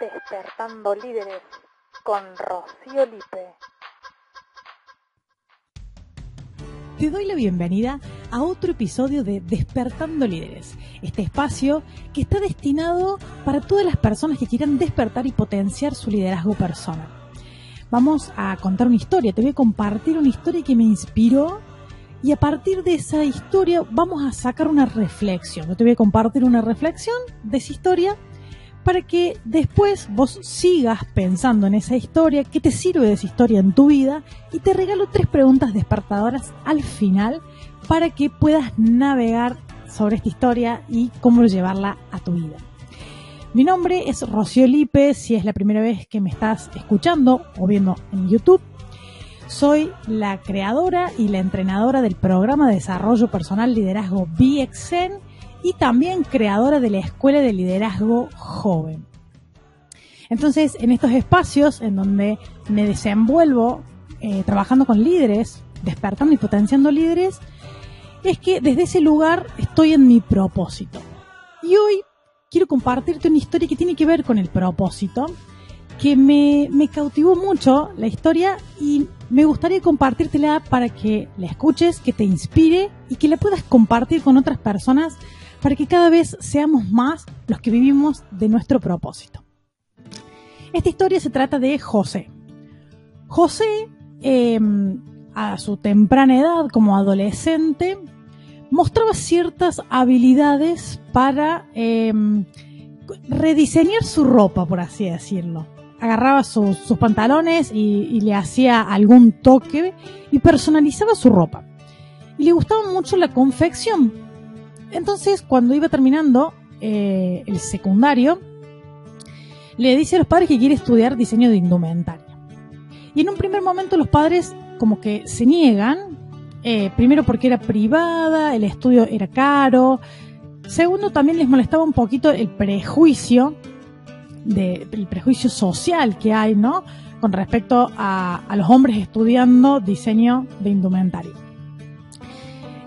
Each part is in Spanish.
Despertando Líderes con Rocío Lipe. Te doy la bienvenida a otro episodio de Despertando Líderes, este espacio que está destinado para todas las personas que quieran despertar y potenciar su liderazgo personal. Vamos a contar una historia, te voy a compartir una historia que me inspiró y a partir de esa historia vamos a sacar una reflexión. Yo te voy a compartir una reflexión de esa historia para que después vos sigas pensando en esa historia, qué te sirve de esa historia en tu vida y te regalo tres preguntas despertadoras al final para que puedas navegar sobre esta historia y cómo llevarla a tu vida. Mi nombre es Rocío Lipe, si es la primera vez que me estás escuchando o viendo en YouTube, soy la creadora y la entrenadora del programa de desarrollo personal liderazgo BXN y también creadora de la Escuela de Liderazgo Joven. Entonces, en estos espacios en donde me desenvuelvo eh, trabajando con líderes, despertando y potenciando líderes, es que desde ese lugar estoy en mi propósito. Y hoy quiero compartirte una historia que tiene que ver con el propósito, que me, me cautivó mucho la historia y me gustaría compartírtela para que la escuches, que te inspire y que la puedas compartir con otras personas para que cada vez seamos más los que vivimos de nuestro propósito. Esta historia se trata de José. José, em, a su temprana edad como adolescente, mostraba ciertas habilidades para em, rediseñar su ropa, por así decirlo agarraba sus pantalones y, le hacía algún toque y personalizaba su ropa. Y le gustaba mucho la confección. Entonces, cuando iba terminando eh, el secundario, le dice a los padres que quiere estudiar diseño de indumentaria. Y en un primer momento los padres como que se niegan, eh, primero porque era privada, el estudio era caro, segundo también les molestaba un poquito el prejuicio del prejuicio social que hay, ¿no? Con respecto a, los hombres estudiando diseño de indumentaria.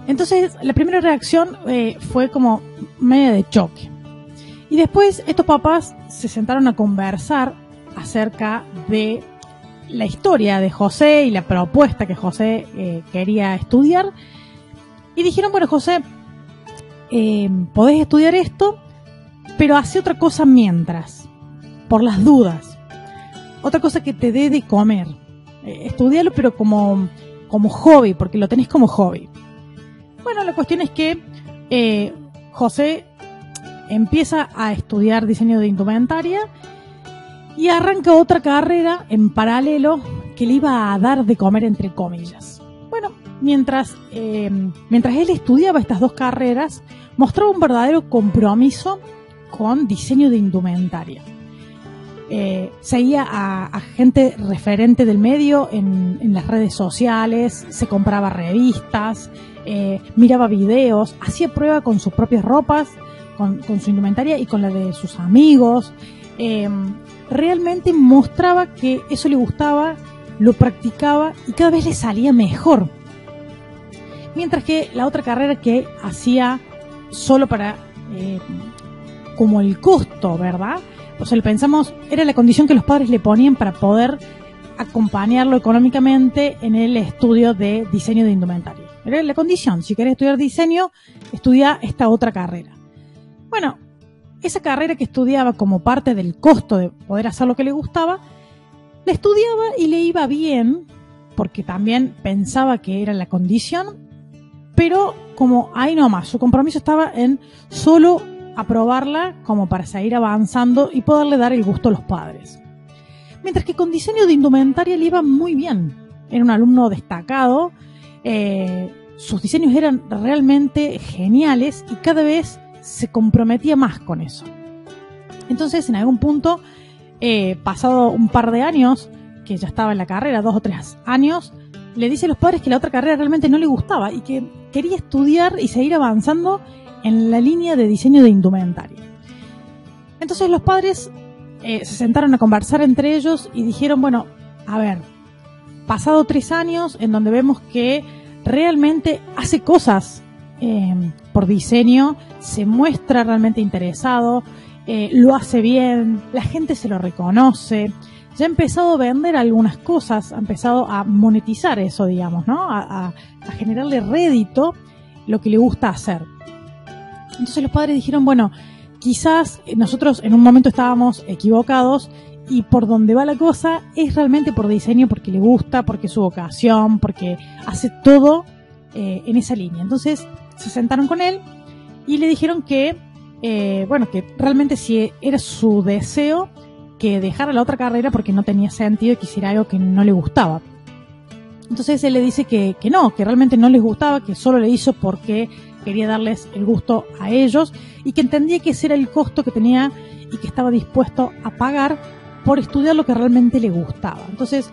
Entonces, la primera reacción eh, fue como media de choque. Y después estos papás se sentaron a conversar acerca de la historia de José y la propuesta que José eh, quería estudiar. Y dijeron, bueno, José, eh, podés estudiar esto, pero hace otra cosa mientras por las dudas. Otra cosa que te dé de comer. Eh, estudialo pero como, como hobby, porque lo tenés como hobby. La cuestión es que eh, José empieza a estudiar diseño de indumentaria y arranca otra carrera en paralelo que le iba a dar de comer entre comillas. Bueno, mientras, eh, mientras él estudiaba estas dos carreras, mostraba un verdadero compromiso con diseño de indumentaria eh, seguía a, gente referente del medio en, las redes sociales, se compraba revistas, eh, miraba videos, hacía prueba con sus propias ropas, con, su indumentaria y con la de sus amigos. Em, realmente mostraba que eso le gustaba, lo practicaba y cada vez le salía mejor. Mientras que la otra carrera que hacía solo para eh, como el costo, ¿verdad? o sea, pensamos, era la condición que los padres le ponían para poder acompañarlo económicamente en el estudio de diseño de indumentaria. Era la condición, si querés estudiar diseño, estudia esta otra carrera. Bueno, esa carrera que estudiaba como parte del costo de poder hacer lo que le gustaba, la estudiaba y le iba bien, porque también pensaba que era la condición, pero como ahí nomás, su compromiso estaba en solo aprobarla como para seguir avanzando y poderle dar el gusto a los padres. Mientras que con diseño de indumentaria le iba muy bien. Era un alumno destacado, eh, sus diseños eran realmente geniales y cada vez se comprometía más con eso. Entonces, en algún punto, eh, pasado un par de años, que ya estaba en la carrera, dos o tres años, le dice a los padres que la otra carrera realmente no le gustaba y que quería estudiar y seguir avanzando en la línea de diseño de indumentaria. Entonces los padres eh, se sentaron a conversar entre ellos y dijeron, bueno, a ver, pasado tres años en donde vemos que realmente hace cosas em, por diseño, se muestra realmente interesado, eh, lo hace bien, la gente se lo reconoce, ya ha empezado a vender algunas cosas, ha empezado a monetizar eso, digamos, ¿no? A, a generarle rédito lo que le gusta hacer. Entonces los padres dijeron, bueno, quizás nosotros en un momento estábamos equivocados y por donde va la cosa es realmente por diseño, porque le gusta, porque es su vocación, porque hace todo eh, en esa línea. Entonces se sentaron con él y le dijeron que, eh, bueno, que realmente si era su deseo que dejara la otra carrera porque no tenía sentido y quisiera algo que no le gustaba. Entonces él le dice que, que no, que realmente no les gustaba, que solo le hizo porque quería darles el gusto a ellos y que entendía que ese era el costo que tenía y que estaba dispuesto a pagar por estudiar lo que realmente le gustaba. Entonces,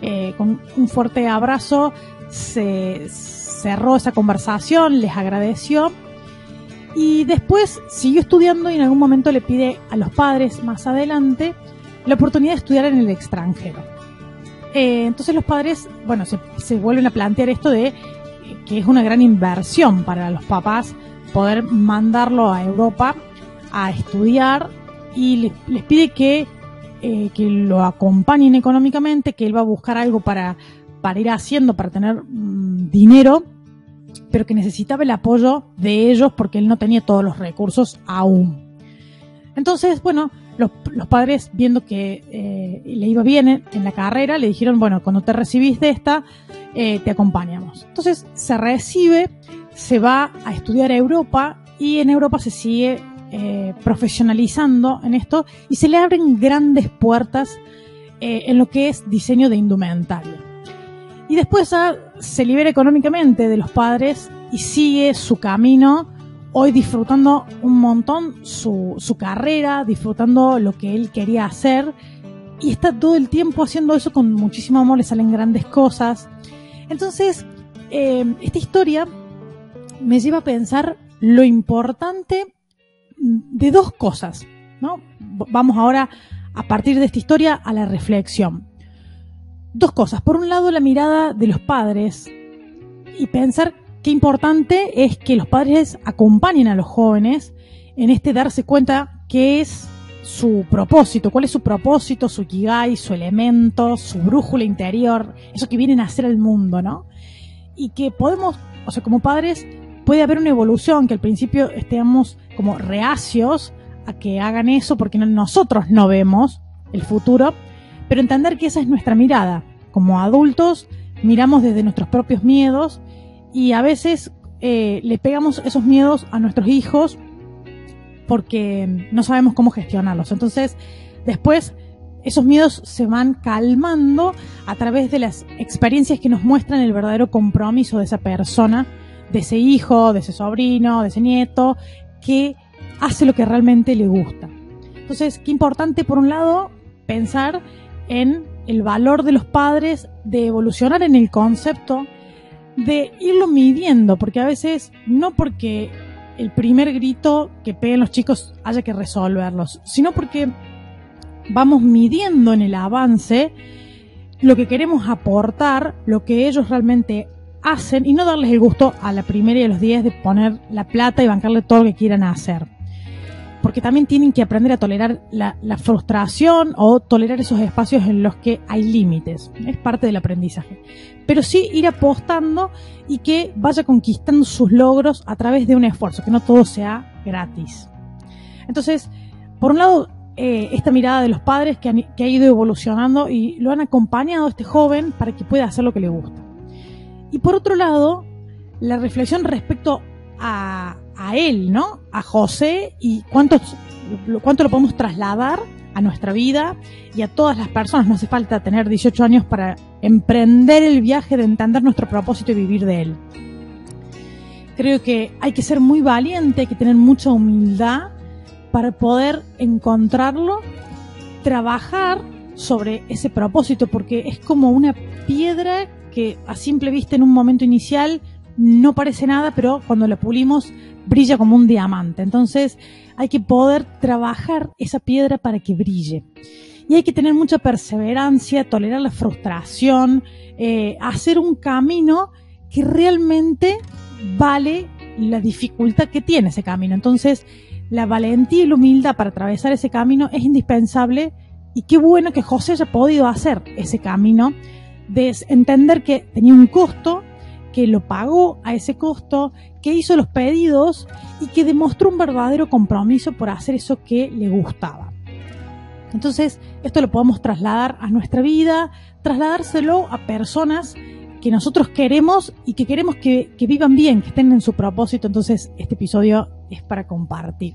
eh, con un fuerte abrazo, se cerró esa conversación, les agradeció y después siguió estudiando y en algún momento le pide a los padres más adelante la oportunidad de estudiar en el extranjero. Eh, entonces los padres, bueno, se, vuelven a plantear esto de que es una gran inversión para los papás poder mandarlo a Europa a estudiar y les pide que eh, que lo acompañen económicamente, que él va a buscar algo para, para ir haciendo, para tener mm, dinero, pero que necesitaba el apoyo de ellos porque él no tenía todos los recursos aún. Entonces, bueno, los, padres, viendo que eh, le iba bien en, en, la carrera, le dijeron, bueno, cuando te recibís de esta, eh, te acompañamos. Entonces se recibe, se va a estudiar a Europa y en Europa se sigue eh, profesionalizando en esto y se le abren grandes puertas eh, en lo que es diseño de indumentaria. Y después se libera económicamente de los padres y sigue su camino, hoy disfrutando un montón su, su carrera, disfrutando lo que él quería hacer y está todo el tiempo haciendo eso con muchísimo amor, le salen grandes cosas. Entonces, eh, esta historia me lleva a pensar lo importante de dos cosas, ¿no? Vamos ahora, a partir de esta historia, a la reflexión. Dos cosas. Por un lado, la mirada de los padres y pensar qué importante es que los padres acompañen a los jóvenes en este darse cuenta qué es su propósito, cuál es su propósito, su kigai, su elemento, su brújula interior, eso que vienen a hacer al mundo, ¿no? Y que podemos, o sea, como padres, puede haber una evolución, que al principio estemos como reacios a que hagan eso porque nosotros no vemos el futuro, pero entender que esa es nuestra mirada. Como adultos miramos desde nuestros propios miedos y a veces eh, le pegamos esos miedos a nuestros hijos porque no sabemos cómo gestionarlos. Entonces, después esos miedos se van calmando a través de las experiencias que nos muestran el verdadero compromiso de esa persona de ese hijo, de ese sobrino, de ese nieto, que hace lo que realmente le gusta. Entonces, qué importante, por un lado, pensar en el valor de los padres, de evolucionar en el concepto, de irlo midiendo, porque a veces no porque el primer grito que peguen los chicos haya que resolverlos, sino porque vamos midiendo en el avance lo que queremos aportar, lo que ellos realmente hacen y no darles el gusto a la primera y a los días de poner la plata y bancarle todo lo que quieran hacer. Porque también tienen que aprender a tolerar la, la frustración o tolerar esos espacios en los que hay límites. Es parte del aprendizaje. Pero sí ir apostando y que vaya conquistando sus logros a través de un esfuerzo, que no todo sea gratis. Entonces, por un lado, eh, esta mirada de los padres que, han, que ha ido evolucionando y lo han acompañado a este joven para que pueda hacer lo que le gusta. Y por otro lado, la reflexión respecto a, él, ¿no? A José y cuánto, cuánto lo podemos trasladar a nuestra vida y a todas las personas. No hace falta tener 18 años para emprender el viaje de entender nuestro propósito y vivir de él. Creo que hay que ser muy valiente, hay que tener mucha humildad para poder encontrarlo, trabajar sobre ese propósito, porque es como una piedra a simple vista en un momento inicial no parece nada, pero cuando la pulimos brilla como un diamante. Entonces hay que poder trabajar esa piedra para que brille. Y hay que tener mucha perseverancia, tolerar la frustración, eh, hacer un camino que realmente vale la dificultad que tiene ese camino. Entonces, la valentía y la humildad para atravesar ese camino es indispensable y qué bueno que José haya podido hacer ese camino de entender que tenía un costo, que lo pagó a ese costo, que hizo los pedidos y que demostró un verdadero compromiso por hacer eso que le gustaba. Entonces, esto lo podemos trasladar a nuestra vida, trasladárselo a personas que nosotros queremos y que queremos que, vivan bien, que estén en su propósito. Entonces, este episodio es para compartir.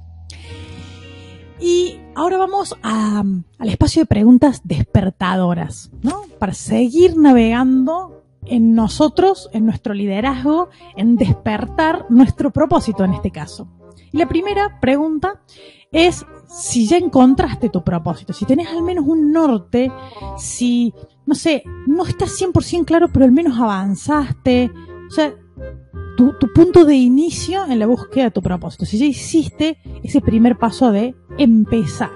Y ahora vamos al espacio de preguntas despertadoras, ¿no? Para seguir navegando en nosotros, en nuestro liderazgo, en despertar nuestro propósito en este caso. Y la primera pregunta es si ya encontraste tu propósito, si tenés al menos un norte, si, no sé, no estás 100% claro, pero al menos avanzaste, o sea, tu, punto de inicio en la búsqueda de tu propósito, si ya hiciste ese primer paso de empezar.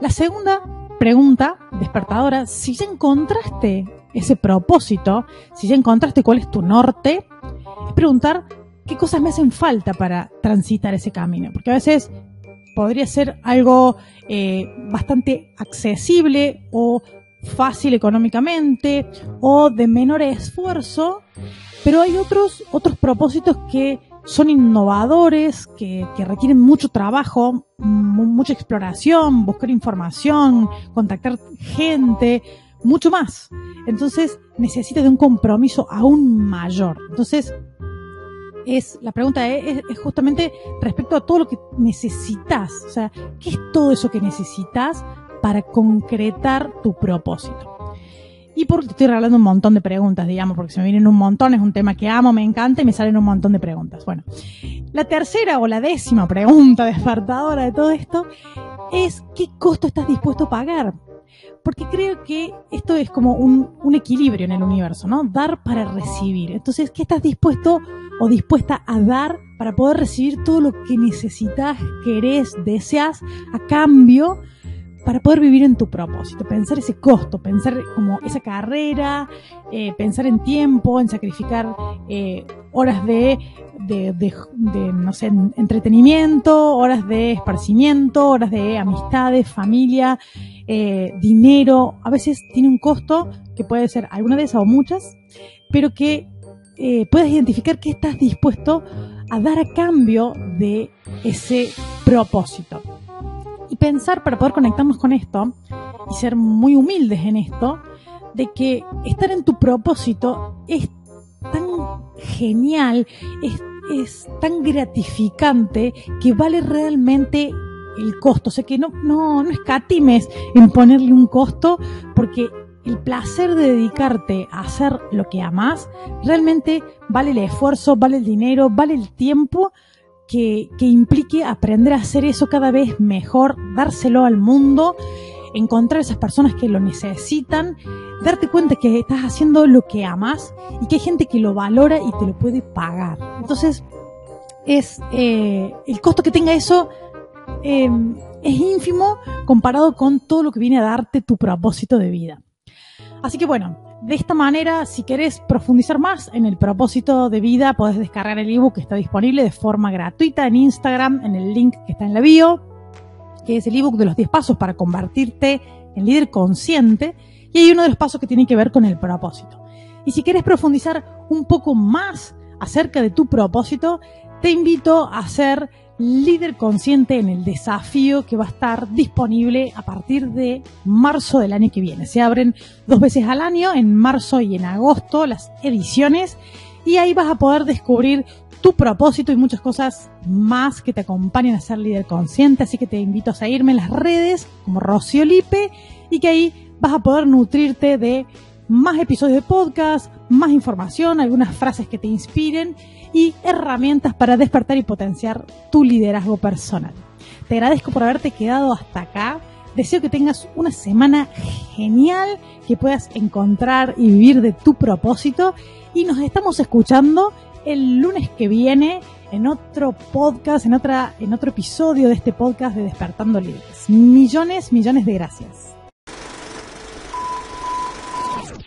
La segunda pregunta despertadora, si ya encontraste ese propósito, si ya encontraste cuál es tu norte, es preguntar qué cosas me hacen falta para transitar ese camino. Porque a veces podría ser algo eh, bastante accesible o fácil económicamente o de menor esfuerzo, pero hay otros, otros propósitos que son innovadores, que, requieren mucho trabajo, mucha exploración, buscar información, contactar gente, mucho más. Entonces necesitas de un compromiso aún mayor. Entonces, es, la pregunta es, justamente respecto a todo lo que necesitas. O sea, ¿qué es todo eso que necesitas para concretar tu propósito? Y porque te estoy regalando un montón de preguntas, digamos, porque se me vienen un montón, es un tema que amo, me encanta y me salen un montón de preguntas. Bueno, la tercera o la décima pregunta despertadora de todo esto es ¿qué costo estás dispuesto a pagar porque creo que esto es como un, un, equilibrio en el universo, ¿no? Dar para recibir. Entonces, ¿qué estás dispuesto o dispuesta a dar para poder recibir todo lo que necesitas, querés, deseas a cambio para poder vivir en tu propósito? Pensar ese costo, pensar como esa carrera, eh, pensar en tiempo, en sacrificar eh, horas de, de, de, no sé, entretenimiento, horas de esparcimiento, horas de amistades, familia, eh, dinero, a veces tiene un costo que puede ser alguna de esas o muchas, pero que eh, puedas identificar qué estás dispuesto a dar a cambio de ese propósito. Y pensar para poder conectarnos con esto y ser muy humildes en esto, de que estar en tu propósito es tan genial, es, es tan gratificante que vale realmente el costo. O sea que no, no, no escatimes en ponerle un costo porque el placer de dedicarte a hacer lo que amas realmente vale el esfuerzo, vale el dinero, vale el tiempo que, que implique aprender a hacer eso cada vez mejor, dárselo al mundo, encontrar esas personas que lo necesitan, darte cuenta que estás haciendo lo que amas y que hay gente que lo valora y te lo puede pagar. Entonces, es eh, el costo que tenga eso Em, es ínfimo comparado con todo lo que viene a darte tu propósito de vida. Así que bueno, de esta manera, si querés profundizar más en el propósito de vida, podés descargar el ebook que está disponible de forma gratuita en Instagram, en el link que está en la bio, que es el ebook de los 10 pasos para convertirte en líder consciente. Y hay uno de los pasos que tiene que ver con el propósito. Y si quieres profundizar un poco más acerca de tu propósito, te invito a hacer líder consciente en el desafío que va a estar disponible a partir de marzo del año que viene. Se abren dos veces al año, en marzo y en agosto, las ediciones, y ahí vas a poder descubrir tu propósito y muchas cosas más que te acompañen a ser líder consciente. Así que te invito a seguirme en las redes como Rocío Lipe y que ahí vas a poder nutrirte de más episodios de podcast, más información, algunas frases que te inspiren y herramientas para despertar y potenciar tu liderazgo personal. Te agradezco por haberte quedado hasta acá. Deseo que tengas una semana genial, que puedas encontrar y vivir de tu propósito y nos estamos escuchando el lunes que viene en otro podcast, en otra en otro episodio de este podcast de Despertando Líderes. Millones, millones de gracias.